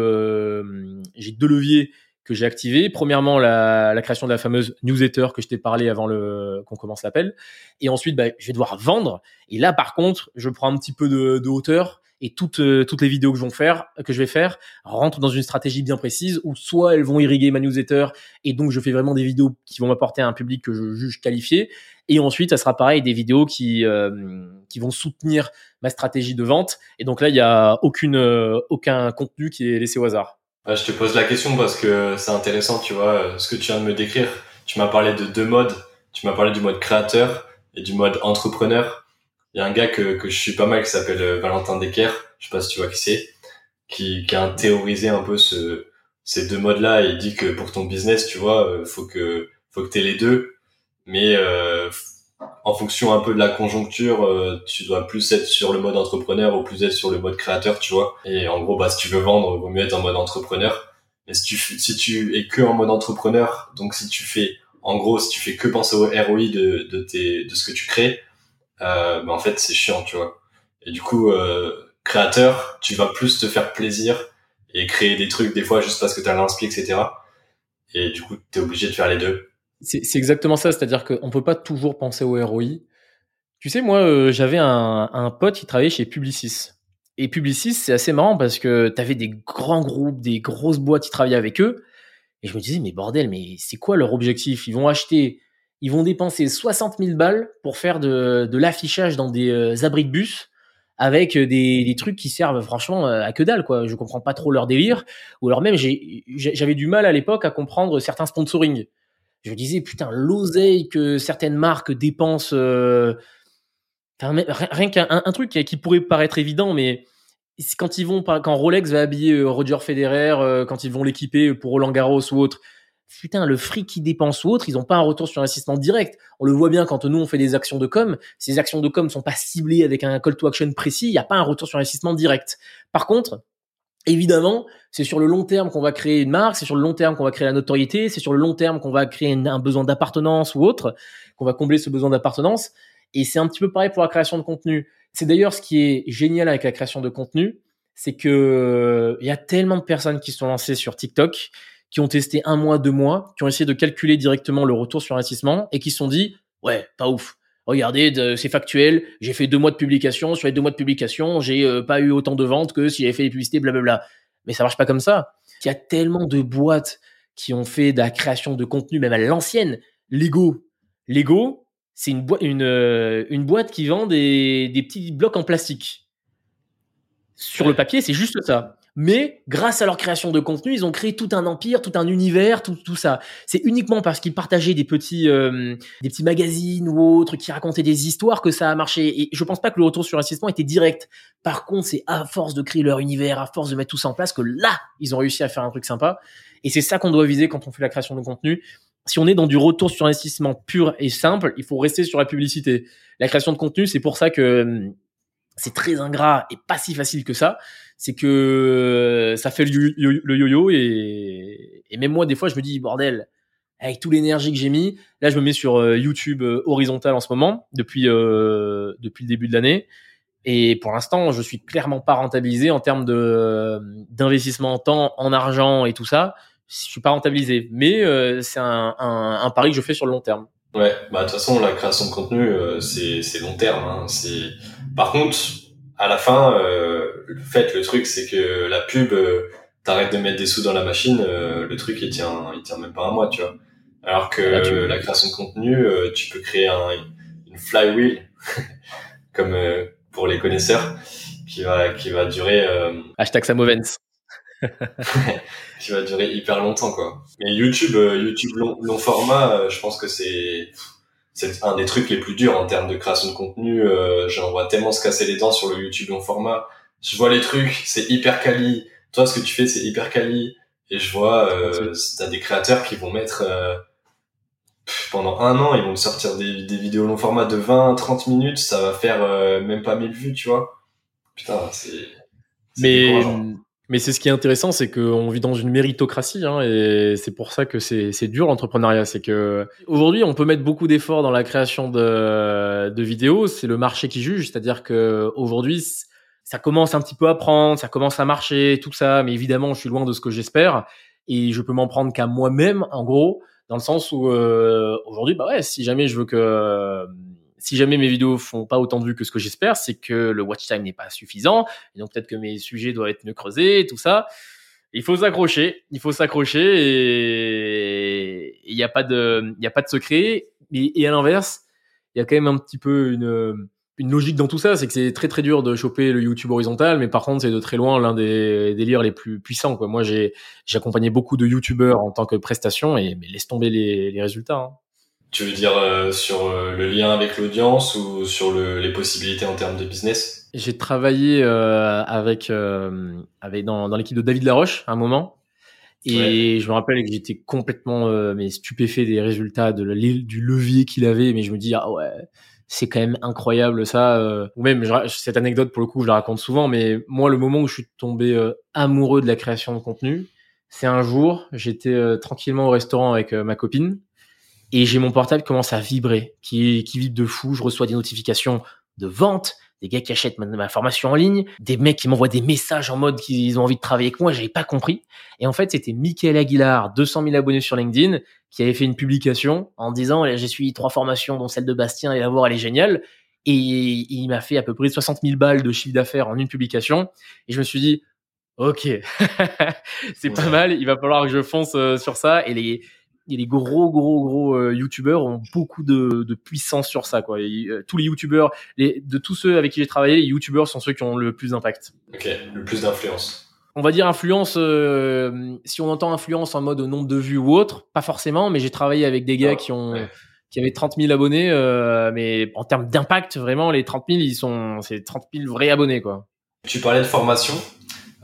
j'ai deux leviers que j'ai activé. Premièrement, la, la, création de la fameuse newsletter que je t'ai parlé avant le qu'on commence l'appel. Et ensuite, bah, je vais devoir vendre. Et là, par contre, je prends un petit peu de, de hauteur et toutes euh, toutes les vidéos que je vais faire que je vais faire rentrent dans une stratégie bien précise où soit elles vont irriguer ma newsletter et donc je fais vraiment des vidéos qui vont m'apporter un public que je juge qualifié et ensuite ça sera pareil des vidéos qui euh, qui vont soutenir ma stratégie de vente et donc là il y a aucune euh, aucun contenu qui est laissé au hasard je te pose la question parce que c'est intéressant, tu vois, euh, ce que tu viens de me décrire. Tu m'as parlé de deux modes. Tu m'as parlé du mode créateur et du mode entrepreneur. Il y a un gars que, que je suis pas mal qui s'appelle euh, Valentin Decker. Je sais pas si tu vois qui c'est. Qui, qui a théorisé un peu ce, ces deux modes-là il dit que pour ton business, tu vois, euh, faut que, faut que t'aies les deux. Mais, euh, en fonction un peu de la conjoncture, euh, tu dois plus être sur le mode entrepreneur ou plus être sur le mode créateur, tu vois. Et en gros, bah, si tu veux vendre, vaut mieux être en mode entrepreneur. Mais si tu, si tu es que en mode entrepreneur, donc si tu fais, en gros, si tu fais que penser au ROI de, de, tes, de ce que tu crées, euh, bah, en fait, c'est chiant, tu vois. Et du coup, euh, créateur, tu vas plus te faire plaisir et créer des trucs des fois juste parce que tu as l'inspi, etc. Et du coup, tu es obligé de faire les deux. C'est exactement ça, c'est-à-dire qu'on peut pas toujours penser au ROI. Tu sais, moi, euh, j'avais un, pote qui travaillait chez Publicis. Et Publicis, c'est assez marrant parce que tu avais des grands groupes, des grosses boîtes qui travaillaient avec eux. Et je me disais, mais bordel, mais c'est quoi leur objectif? Ils vont acheter, ils vont dépenser 60 000 balles pour faire de, l'affichage dans des euh, abris de bus avec des, des, trucs qui servent franchement à que dalle quoi. Je comprends pas trop leur délire ou alors même j'avais du mal à l'époque à comprendre certains sponsoring. Je disais putain l'oseille que certaines marques dépensent euh, rien qu'un un, truc qui pourrait paraître évident mais quand ils vont quand Rolex va habiller euh, Roger Federer euh, quand ils vont l'équiper pour Roland Garros ou autre putain, le fric qu'ils dépensent ou autre, ils n'ont pas un retour sur investissement direct. On le voit bien quand nous on fait des actions de com, ces actions de com sont pas ciblées avec un call to action précis, il n'y a pas un retour sur investissement direct. Par contre, évidemment, c'est sur le long terme qu'on va créer une marque, c'est sur le long terme qu'on va créer la notoriété, c'est sur le long terme qu'on va créer un besoin d'appartenance ou autre, qu'on va combler ce besoin d'appartenance. Et c'est un petit peu pareil pour la création de contenu. C'est d'ailleurs ce qui est génial avec la création de contenu, c'est que il y a tellement de personnes qui sont lancées sur TikTok qui ont testé un mois, deux mois, qui ont essayé de calculer directement le retour sur investissement et qui se sont dit, ouais, pas ouf. Regardez, c'est factuel. J'ai fait deux mois de publication. Sur les deux mois de publication, j'ai euh, pas eu autant de ventes que si j'avais fait des publicités, blablabla. Mais ça marche pas comme ça. Il y a tellement de boîtes qui ont fait de la création de contenu, même à l'ancienne. Lego. Lego, c'est une, une, euh, une boîte qui vend des, des petits blocs en plastique. Sur le papier, c'est juste ça mais grâce à leur création de contenu, ils ont créé tout un empire, tout un univers, tout, tout ça. C'est uniquement parce qu'ils partageaient des petits, euh, des petits magazines ou autres qui racontaient des histoires que ça a marché. Et je pense pas que le retour sur investissement était direct. Par contre, c'est à force de créer leur univers, à force de mettre tout ça en place que là, ils ont réussi à faire un truc sympa. Et c'est ça qu'on doit viser quand on fait la création de contenu. Si on est dans du retour sur investissement pur et simple, il faut rester sur la publicité. La création de contenu, c'est pour ça que hum, c'est très ingrat et pas si facile que ça c'est que euh, ça fait le yo-yo et, et même moi des fois je me dis bordel avec toute l'énergie que j'ai mis là je me mets sur euh, YouTube euh, horizontal en ce moment depuis depuis le début de l'année. Et pour l'instant je suis clairement pas rentabilisé en termes de d'investissement en temps en argent et tout ça. Je suis pas rentabilisé. Mais c'est un, un, un, pari que je fais sur le long terme. Ouais. Bah de toute façon la création de contenu c'est c'est long terme hein. c'est par contre à la fin, euh, le fait, le truc, c'est que la pub, euh, t'arrêtes de mettre des sous dans la machine, euh, le truc, il tient, il tient même pas un mois, tu vois. Alors que la création de contenu, euh, tu peux créer un, une flywheel, <laughs> comme pour les connaisseurs, qui va, qui va durer. Hashtag Samovens. <laughs> qui va durer hyper longtemps, quoi. Mais YouTube, YouTube long, long format, je pense que c'est c'est un des trucs les plus durs en termes de création de contenu. Euh, J'en vois tellement se casser les dents sur le YouTube long format. Je vois les trucs, c'est hyper quali. Toi, ce que tu fais, c'est hyper quali. Et je vois, euh, t'as des créateurs qui vont mettre euh, pendant un an, ils vont sortir des, des, vidéos long format de 20, 30 minutes. Ça va faire euh, même pas 1000 vues, tu vois. Putain, c'est. Mais mais c'est ce qui est intéressant, c'est qu'on vit dans une méritocratie, hein, et c'est pour ça que c'est dur l'entrepreneuriat. C'est que aujourd'hui, on peut mettre beaucoup d'efforts dans la création de, de vidéos. C'est le marché qui juge, c'est-à-dire que aujourd'hui, ça commence un petit peu à prendre, ça commence à marcher, tout ça. Mais évidemment, je suis loin de ce que j'espère, et je peux m'en prendre qu'à moi-même, en gros, dans le sens où euh, aujourd'hui, bah ouais, si jamais je veux que si jamais mes vidéos font pas autant de vues que ce que j'espère, c'est que le watch time n'est pas suffisant. Et donc peut-être que mes sujets doivent être mieux creusés, tout ça. Il faut s'accrocher, il faut s'accrocher et il n'y a pas de, il y a pas de secret. Et, à l'inverse, il y a quand même un petit peu une, une logique dans tout ça, c'est que c'est très très dur de choper le YouTube horizontal, mais par contre c'est de très loin l'un des délires les plus puissants. Moi j'ai accompagné beaucoup de YouTubeurs en tant que prestation et laisse tomber les, les résultats. Hein. Tu veux dire euh, sur euh, le lien avec l'audience ou sur le, les possibilités en termes de business? J'ai travaillé euh, avec, avec dans, dans l'équipe de David Laroche à un moment. Et je me rappelle que j'étais complètement mais stupéfait des résultats de du levier qu'il avait. Mais je me dis, ah ouais, c'est quand même incroyable ça. Ou même, cette anecdote, pour le coup, je la raconte souvent. Mais moi, le moment où je suis tombé amoureux de la création de contenu, c'est un jour, j'étais tranquillement au restaurant avec ma copine et j'ai mon portable qui commence à vibrer, qui, qui vibre de fou. Je reçois des notifications de vente, des gars qui achètent ma, formation en ligne, des mecs qui m'envoient des messages en mode qu'ils ont envie de travailler avec moi. J'avais pas compris. Et en fait, c'était Michael Aguilar, 200 000 abonnés sur LinkedIn, qui avait fait une publication en disant j'ai suivi trois formations, dont celle de Bastien, et la voir, elle est géniale. Et il m'a fait à peu près 60 000 balles de chiffre d'affaires en une publication. Et je me suis dit, ok, <laughs> c'est pas mal. Il va falloir que je fonce euh, sur ça. Et les, et les gros, gros, gros euh, youtubeurs ont beaucoup de, de, puissance sur ça. Quoi. Euh, tous les youtubeurs, les, de tous ceux avec qui j'ai travaillé, les youtubeurs sont ceux qui ont le plus d'impact. Ok, le plus d'influence. On va dire influence, euh, si on entend influence en mode nombre de vues ou autre, pas forcément, mais j'ai travaillé avec des gars ah, qui ont... qui avaient 30 000 abonnés, mais en termes d'impact, vraiment, les 30 000, ils sont, c'est 30 000 vrais abonnés, quoi. Tu parlais de formation.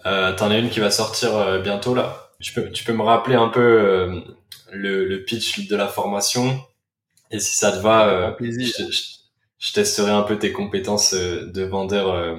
Euh, T'en as une qui va sortir bientôt là. Tu peux, tu peux me rappeler un peu le, pitch de la formation. Et si ça te va, euh, je, testerai un peu tes compétences euh, de vendeur euh,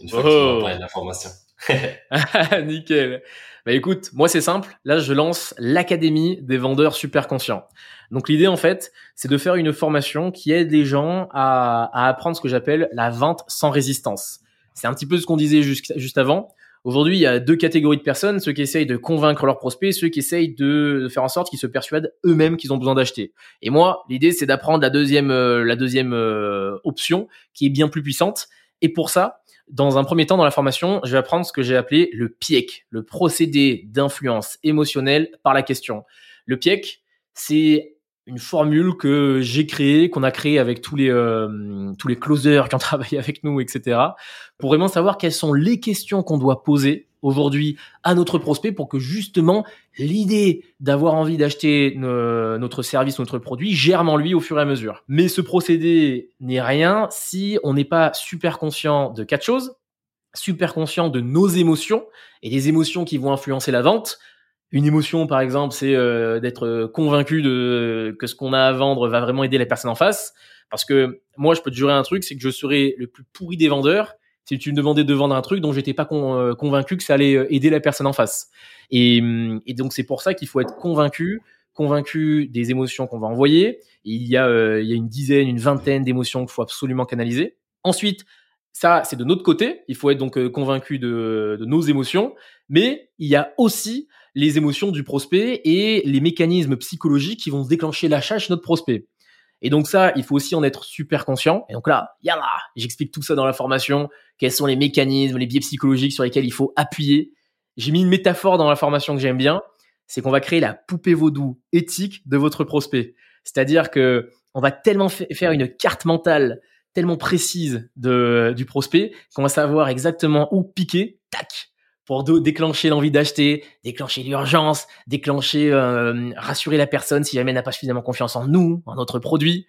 une fois que tu vas oh. parler de la formation. <laughs> <laughs> Nickel. Bah écoute, moi c'est simple. Là, je lance l'académie des vendeurs super conscients. Donc l'idée en fait, c'est de faire une formation qui aide les gens à, à apprendre ce que j'appelle la vente sans résistance. C'est un petit peu ce qu'on disait juste, juste avant. Aujourd'hui, il y a deux catégories de personnes, ceux qui essayent de convaincre leurs prospects, ceux qui essayent de faire en sorte qu'ils se persuadent eux-mêmes qu'ils ont besoin d'acheter. Et moi, l'idée, c'est d'apprendre la deuxième, euh, la deuxième euh, option, qui est bien plus puissante. Et pour ça, dans un premier temps, dans la formation, je vais apprendre ce que j'ai appelé le PIEC, le procédé d'influence émotionnelle par la question. Le PIEC, c'est une formule que j'ai créée, qu'on a créée avec tous les euh, tous les closers qui ont <laughs> travaillé avec nous, etc. Pour vraiment savoir quelles sont les questions qu'on doit poser aujourd'hui à notre prospect pour que justement l'idée d'avoir envie d'acheter notre service, notre produit germe en lui au fur et à mesure. Mais ce procédé n'est rien si on n'est pas super conscient de quatre choses, super conscient de nos émotions et les émotions qui vont influencer la vente, une émotion, par exemple, c'est euh, d'être euh, convaincu de que ce qu'on a à vendre va vraiment aider la personne en face. Parce que moi, je peux te jurer un truc, c'est que je serais le plus pourri des vendeurs si tu me demandais de vendre un truc dont j'étais pas euh, convaincu que ça allait aider la personne en face. Et, et donc c'est pour ça qu'il faut être convaincu, convaincu des émotions qu'on va envoyer. il y a il y a une dizaine, une vingtaine d'émotions qu'il faut absolument canaliser. Ensuite, ça, c'est de notre côté. Il faut être donc convaincu de nos émotions. Mais il y a aussi les émotions du prospect et les mécanismes psychologiques qui vont déclencher l'achat chez notre prospect. Et donc ça, il faut aussi en être super conscient. Et donc là, yalla, j'explique tout ça dans la formation. Quels sont les mécanismes, les biais psychologiques sur lesquels il faut appuyer. J'ai mis une métaphore dans la formation que j'aime bien. C'est qu'on va créer la poupée vaudou éthique de votre prospect. C'est-à-dire que on va tellement faire une carte mentale tellement précise de, du prospect qu'on va savoir exactement où piquer, tac, pour déclencher l'envie d'acheter, déclencher l'urgence, déclencher, euh, rassurer la personne si jamais elle n'a pas suffisamment confiance en nous, en notre produit.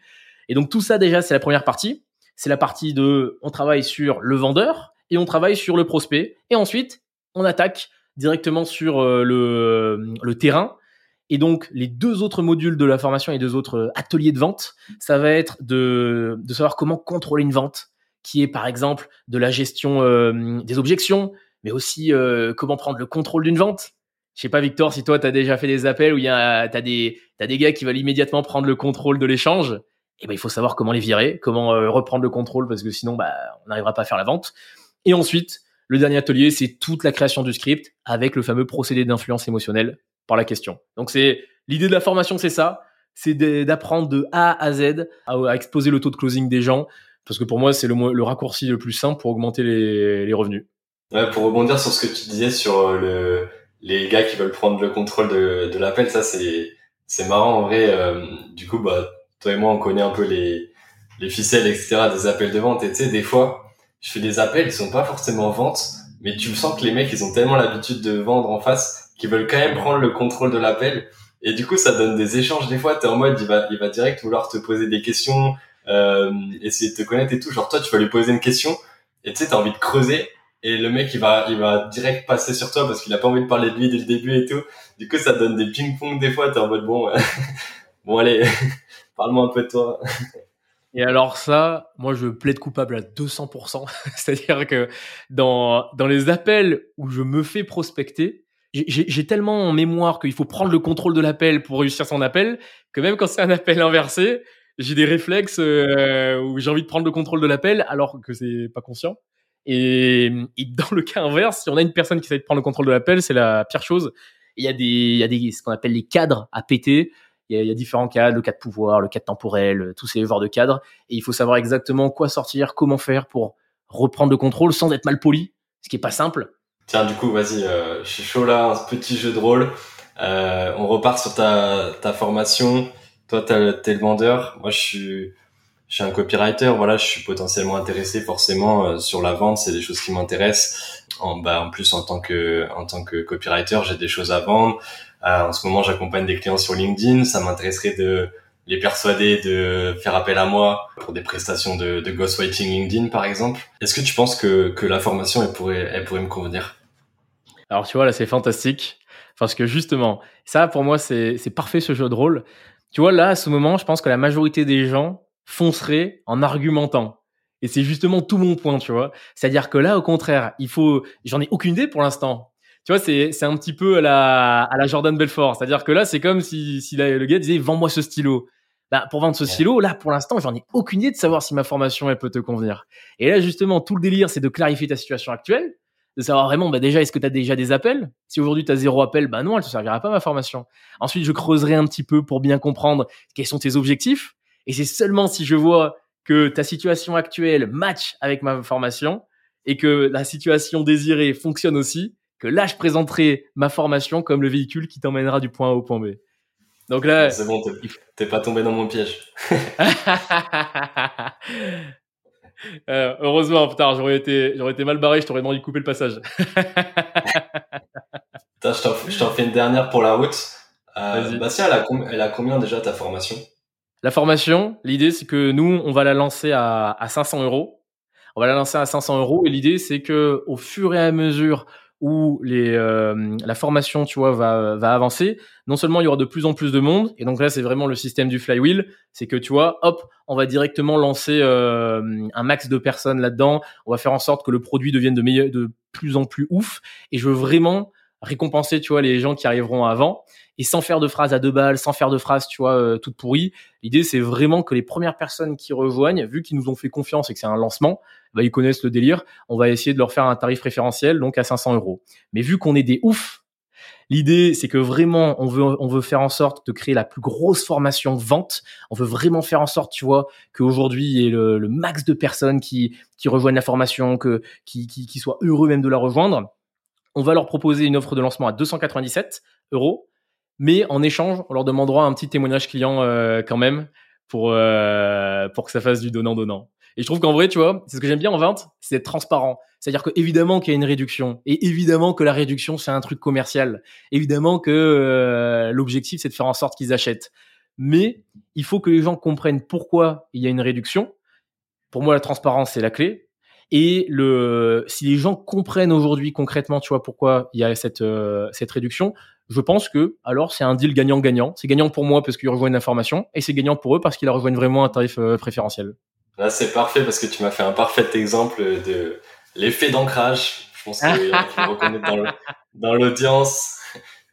Et donc tout ça déjà, c'est la première partie. C'est la partie de, on travaille sur le vendeur et on travaille sur le prospect. Et ensuite, on attaque directement sur euh, le, le terrain. Et donc, les deux autres modules de la formation et deux autres ateliers de vente, ça va être de, de savoir comment contrôler une vente, qui est par exemple de la gestion euh, des objections, mais aussi euh, comment prendre le contrôle d'une vente. Je sais pas, Victor, si toi, tu as déjà fait des appels où il y a, t'as des, t'as des gars qui veulent immédiatement prendre le contrôle de l'échange. Eh ben, il faut savoir comment les virer, comment euh, reprendre le contrôle parce que sinon, bah, on n'arrivera pas à faire la vente. Et ensuite, le dernier atelier, c'est toute la création du script avec le fameux procédé d'influence émotionnelle par la question. Donc, c'est, l'idée de la formation, c'est ça. C'est d'apprendre de A à Z à, exposer le taux de closing des gens. Parce que pour moi, c'est le, le raccourci le plus simple pour augmenter les revenus. Ouais, pour rebondir sur ce que tu disais sur euh, le, les gars qui veulent prendre le contrôle de, de l'appel, ça c'est c'est marrant en vrai. Euh, du coup, bah toi et moi on connaît un peu les les ficelles etc des appels de vente. Et tu sais des fois, je fais des appels, ils sont pas forcément vente, mais tu sens que les mecs ils ont tellement l'habitude de vendre en face qu'ils veulent quand même prendre le contrôle de l'appel. Et du coup, ça donne des échanges. Des fois, t'es en mode, il va, il va direct vouloir te poser des questions, euh, essayer de te connaître et tout. Genre, toi, tu vas lui poser une question et tu sais, t'as envie de creuser et le mec il va il va direct passer sur toi parce qu'il a pas envie de parler de lui dès le début et tout. Du coup ça donne des ping pong des fois t'es en mode bon <laughs> bon allez <laughs> parle-moi un peu de toi. Et alors ça moi je plaide coupable à 200% <laughs> c'est-à-dire que dans dans les appels où je me fais prospecter j'ai tellement en mémoire qu'il faut prendre le contrôle de l'appel pour réussir son appel que même quand c'est un appel inversé j'ai des réflexes euh, où j'ai envie de prendre le contrôle de l'appel alors que c'est pas conscient et, dans le cas inverse, si on a une personne qui essaie de prendre le contrôle de l'appel, c'est la pire chose. Il y a des, il y a des, ce qu'on appelle les cadres à péter. Il y, a, différents cadres, le cadre pouvoir, le cadre temporel, tous ces genres de cadres. Et il faut savoir exactement quoi sortir, comment faire pour reprendre le contrôle sans être mal poli, ce qui est pas simple. Tiens, du coup, vas-y, euh, je suis chaud là, petit jeu de rôle. Euh, on repart sur ta, ta formation. Toi, t'es le vendeur. Moi, je suis, je suis un copywriter. Voilà, je suis potentiellement intéressé forcément euh, sur la vente. C'est des choses qui m'intéressent. En, bah, en plus, en tant que, en tant que copywriter, j'ai des choses à vendre. Euh, en ce moment, j'accompagne des clients sur LinkedIn. Ça m'intéresserait de les persuader de faire appel à moi pour des prestations de, de ghostwriting LinkedIn, par exemple. Est-ce que tu penses que, que la formation, elle pourrait, elle pourrait me convenir? Alors, tu vois, là, c'est fantastique. Parce que justement, ça, pour moi, c'est parfait ce jeu de rôle. Tu vois, là, à ce moment, je pense que la majorité des gens fonceraient en argumentant. Et c'est justement tout mon point, tu vois. C'est-à-dire que là, au contraire, il faut, j'en ai aucune idée pour l'instant. Tu vois, c'est, c'est un petit peu à la, à la Jordan Belfort. C'est-à-dire que là, c'est comme si, si le gars disait, vends-moi ce stylo. Bah, pour vendre ce stylo, là, pour l'instant, j'en ai aucune idée de savoir si ma formation, elle peut te convenir. Et là, justement, tout le délire, c'est de clarifier ta situation actuelle de savoir vraiment, bah déjà, est-ce que tu as déjà des appels? Si aujourd'hui tu as zéro appel, bah non, elle te servira pas ma formation. Ensuite, je creuserai un petit peu pour bien comprendre quels sont tes objectifs. Et c'est seulement si je vois que ta situation actuelle match avec ma formation et que la situation désirée fonctionne aussi, que là, je présenterai ma formation comme le véhicule qui t'emmènera du point A au point B. Donc là, c'est bon, t'es pas tombé dans mon piège. <laughs> Euh, heureusement, putain, j'aurais été, j'aurais été mal barré, je t'aurais demandé de couper le passage. <laughs> je t'en fais une dernière pour la route. Euh, Bastien, elle a, elle a combien déjà ta formation? La formation, l'idée c'est que nous, on va la lancer à, à 500 euros. On va la lancer à 500 euros et l'idée c'est que au fur et à mesure où les, euh, la formation, tu vois, va, va avancer, non seulement il y aura de plus en plus de monde, et donc là c'est vraiment le système du flywheel, c'est que tu vois, hop, on va directement lancer euh, un max de personnes là-dedans, on va faire en sorte que le produit devienne de, meilleur, de plus en plus ouf, et je veux vraiment récompenser, tu vois, les gens qui arriveront avant, et sans faire de phrases à deux balles, sans faire de phrases, tu vois, euh, toutes pourries. L'idée, c'est vraiment que les premières personnes qui rejoignent, vu qu'ils nous ont fait confiance et que c'est un lancement, bah, ils connaissent le délire. On va essayer de leur faire un tarif préférentiel, donc à 500 euros. Mais vu qu'on est des oufs, L'idée, c'est que vraiment, on veut, on veut faire en sorte de créer la plus grosse formation vente. On veut vraiment faire en sorte, tu vois, qu'aujourd'hui, il y ait le, max de personnes qui, qui rejoignent la formation, que, qui, qui, qui soient heureux même de la rejoindre. On va leur proposer une offre de lancement à 297 euros mais en échange, on leur demandera un petit témoignage client euh, quand même pour euh, pour que ça fasse du donnant donnant. Et je trouve qu'en vrai, tu vois, c'est ce que j'aime bien en vente, c'est être transparent. C'est-à-dire que évidemment qu'il y a une réduction et évidemment que la réduction c'est un truc commercial. Évidemment que euh, l'objectif c'est de faire en sorte qu'ils achètent. Mais il faut que les gens comprennent pourquoi il y a une réduction. Pour moi, la transparence c'est la clé. Et le, si les gens comprennent aujourd'hui concrètement, tu vois, pourquoi il y a cette, cette réduction, je pense que alors c'est un deal gagnant-gagnant. C'est gagnant pour moi parce qu'ils rejoignent l'information et c'est gagnant pour eux parce qu'ils rejoignent vraiment un tarif euh, préférentiel. Là, c'est parfait parce que tu m'as fait un parfait exemple de l'effet d'ancrage. Je pense qu'il faut <laughs> reconnaître dans l'audience.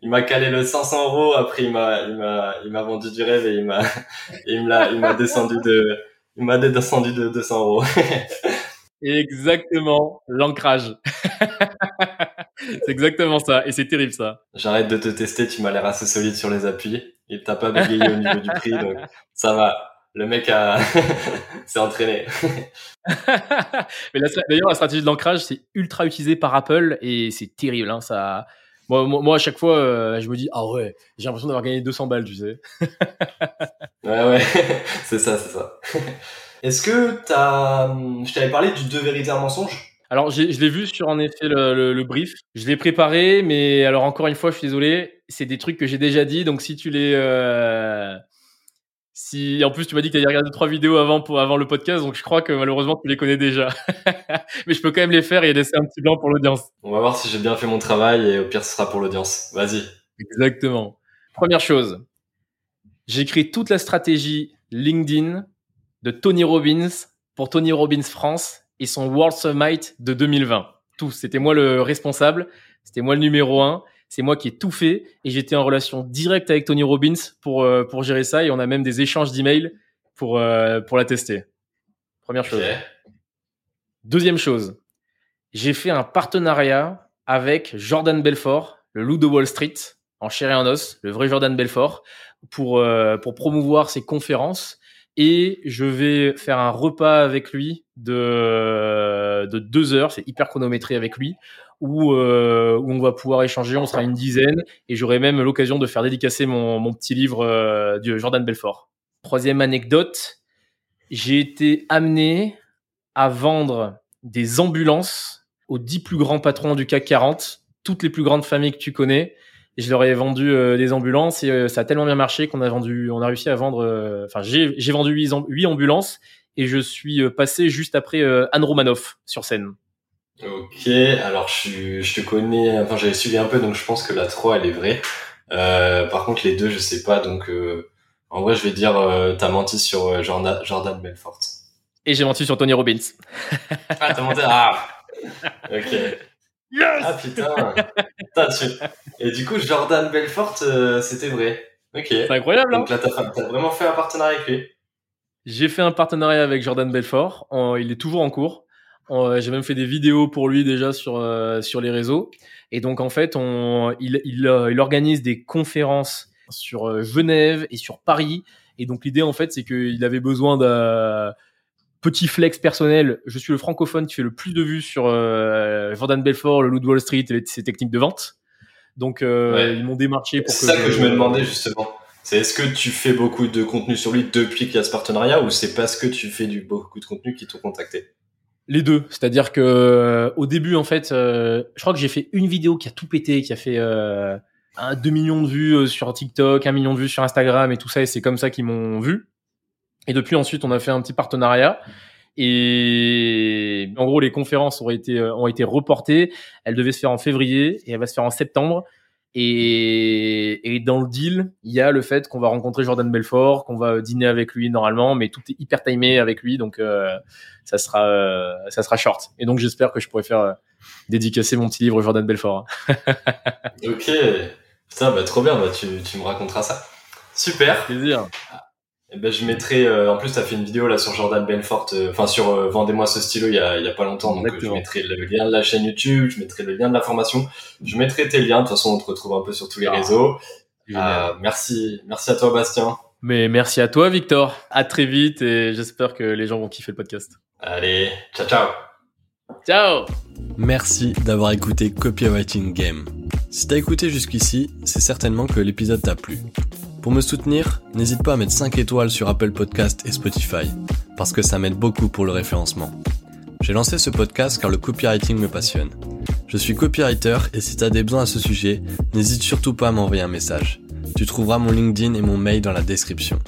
Il m'a calé le 500 euros, après il m'a, il m'a, il m'a vendu du rêve et il m'a, il m'a, il m'a descendu de, il m'a descendu de 200 euros. <laughs> Exactement, l'ancrage. <laughs> c'est exactement ça, et c'est terrible ça. J'arrête de te tester, tu m'as l'air assez solide sur les appuis. Il t'a pas bégayé au niveau du prix, <laughs> donc ça va. Le mec a <laughs> s'est entraîné. Mais d'ailleurs, la stratégie de l'ancrage, c'est ultra utilisé par Apple et c'est terrible. Hein, ça. Moi, moi, à chaque fois, euh, je me dis ah ouais, j'ai l'impression d'avoir gagné 200 balles, tu sais. ouais ouais, c'est ça, c'est ça. Est-ce que t'as, je t'avais parlé du deux vérités un mensonge alors, je l'ai vu sur en effet le, brief. Je l'ai préparé, mais alors encore une fois, je suis désolé, c'est des trucs que j'ai déjà dit. Donc, si tu les, euh, si en plus tu m'as dit que tu avais regardé trois vidéos avant pour avant le podcast, donc je crois que malheureusement tu les connais déjà. <laughs> mais je peux quand même les faire et laisser un petit blanc pour l'audience. On va voir si j'ai bien fait mon travail et au pire ce sera pour l'audience. Vas-y. Exactement. Première chose, j'écris toute la stratégie LinkedIn de Tony Robbins pour Tony Robbins France et son World Summit de 2020. Tout. C'était moi le responsable. C'était moi le numéro un. C'est moi qui ai tout fait et j'étais en relation directe avec Tony Robbins pour euh, pour gérer ça et on a même des échanges d'emails pour euh, pour la tester. Première chose. Deuxième chose, j'ai fait un partenariat avec Jordan Belfort, le loup de Wall Street, en chair et en os, le vrai Jordan Belfort, pour euh, pour promouvoir ses conférences et je vais faire un repas avec lui de, de deux heures, c'est hyper chronométré avec lui, où, euh, où on va pouvoir échanger, on sera une dizaine, et j'aurai même l'occasion de faire dédicacer mon, mon petit livre euh, de Jordan Belfort. Troisième anecdote, j'ai été amené à vendre des ambulances aux dix plus grands patrons du CAC 40, toutes les plus grandes familles que tu connais, et je leur ai vendu euh, des ambulances et euh, ça a tellement bien marché qu'on a vendu, on a réussi à vendre. euh, Enfin, j'ai vendu huit am- huit ambulances et je suis passé juste après Anne Romanoff sur scène. Ok, alors je, te connais, enfin j'avais suivi un peu, donc je pense que la 3 elle est vraie. Par contre les deux je sais pas, donc en vrai je vais dire t'as menti sur Jordan, Jordan Belfort. Et j'ai menti sur Tony Robbins. Ah t'as menti Ah <laughs> Ok. Ah putain. Putain, tu- <laughs> Et du coup Jordan Belfort euh, c'était vrai. Ok. C'est incroyable, hein Donc là t'as vraiment fait un partenariat avec lui. J'ai fait un partenariat avec Jordan Belfort. En- il est toujours en cours. En- J'ai même fait des vidéos pour lui déjà sur euh, sur les réseaux. Et donc en fait, on, il, il, euh, il organise des conférences sur euh, Genève et sur Paris. Et donc l'idée en fait, c'est qu'il avait besoin d'un petit flex personnel. Je suis le francophone qui fait le plus de vues sur euh, Jordan Belfort, le loup de Wall Street et ses techniques de vente. Donc euh, Ouais. ils m'ont démarché pour C'est ça que je me demandais justement. C'est est-ce que tu fais beaucoup de contenu sur lui depuis qu'il y a ce partenariat ou c'est parce que tu fais du beaucoup de contenu qu'ils t'ont contacté? Les deux, c'est-à-dire que euh, au début en fait, je crois que j'ai fait une vidéo qui a tout pété, qui a fait euh, un 2 millions de vues sur TikTok, un million de vues sur Instagram et tout ça, et c'est comme ça qu'ils m'ont vu. Et depuis ensuite, on a fait un petit partenariat. Et en gros, les conférences ont été euh, ont été reportées. Elle devait se faire en février et elle va se faire en septembre. Et, et dans le deal, il y a le fait qu'on va rencontrer Jordan Belfort, qu'on va dîner avec lui normalement, mais tout est hyper timé avec lui, donc euh, ça sera euh, ça sera short. Et donc j'espère que je pourrai faire euh, dédicacer mon petit livre Jordan Belfort. <laughs> Ok. Putain, bah trop bien, bah, tu, tu me raconteras ça. Super. Plaisir. Et ben je mettrai. euh, en plus, t'as fait une vidéo là sur Jordan Belfort, euh, enfin sur euh, Vendez-moi ce stylo il y a, il y a pas longtemps. Donc euh, je mettrai le lien de la chaîne YouTube, je mettrai le lien de la formation, je mettrai tes liens. De toute façon, on te retrouve un peu sur tous les Ah, réseaux. Euh, merci, merci à toi, Bastien. Mais merci à toi, Victor. À très vite et j'espère que les gens vont kiffer le podcast. Allez, ciao, ciao. Ciao. Merci d'avoir écouté Copywriting Game. Si t'as écouté jusqu'ici, c'est certainement que l'épisode t'a plu. Pour me soutenir, n'hésite pas à mettre 5 étoiles sur Apple Podcast et Spotify, parce que ça m'aide beaucoup pour le référencement. J'ai lancé ce podcast car le copywriting me passionne. Je suis copywriter et si t'as des besoins à ce sujet, n'hésite surtout pas à m'envoyer un message. Tu trouveras mon LinkedIn et mon mail dans la description.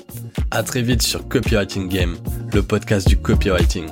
À très vite sur Copywriting Game, le podcast du copywriting.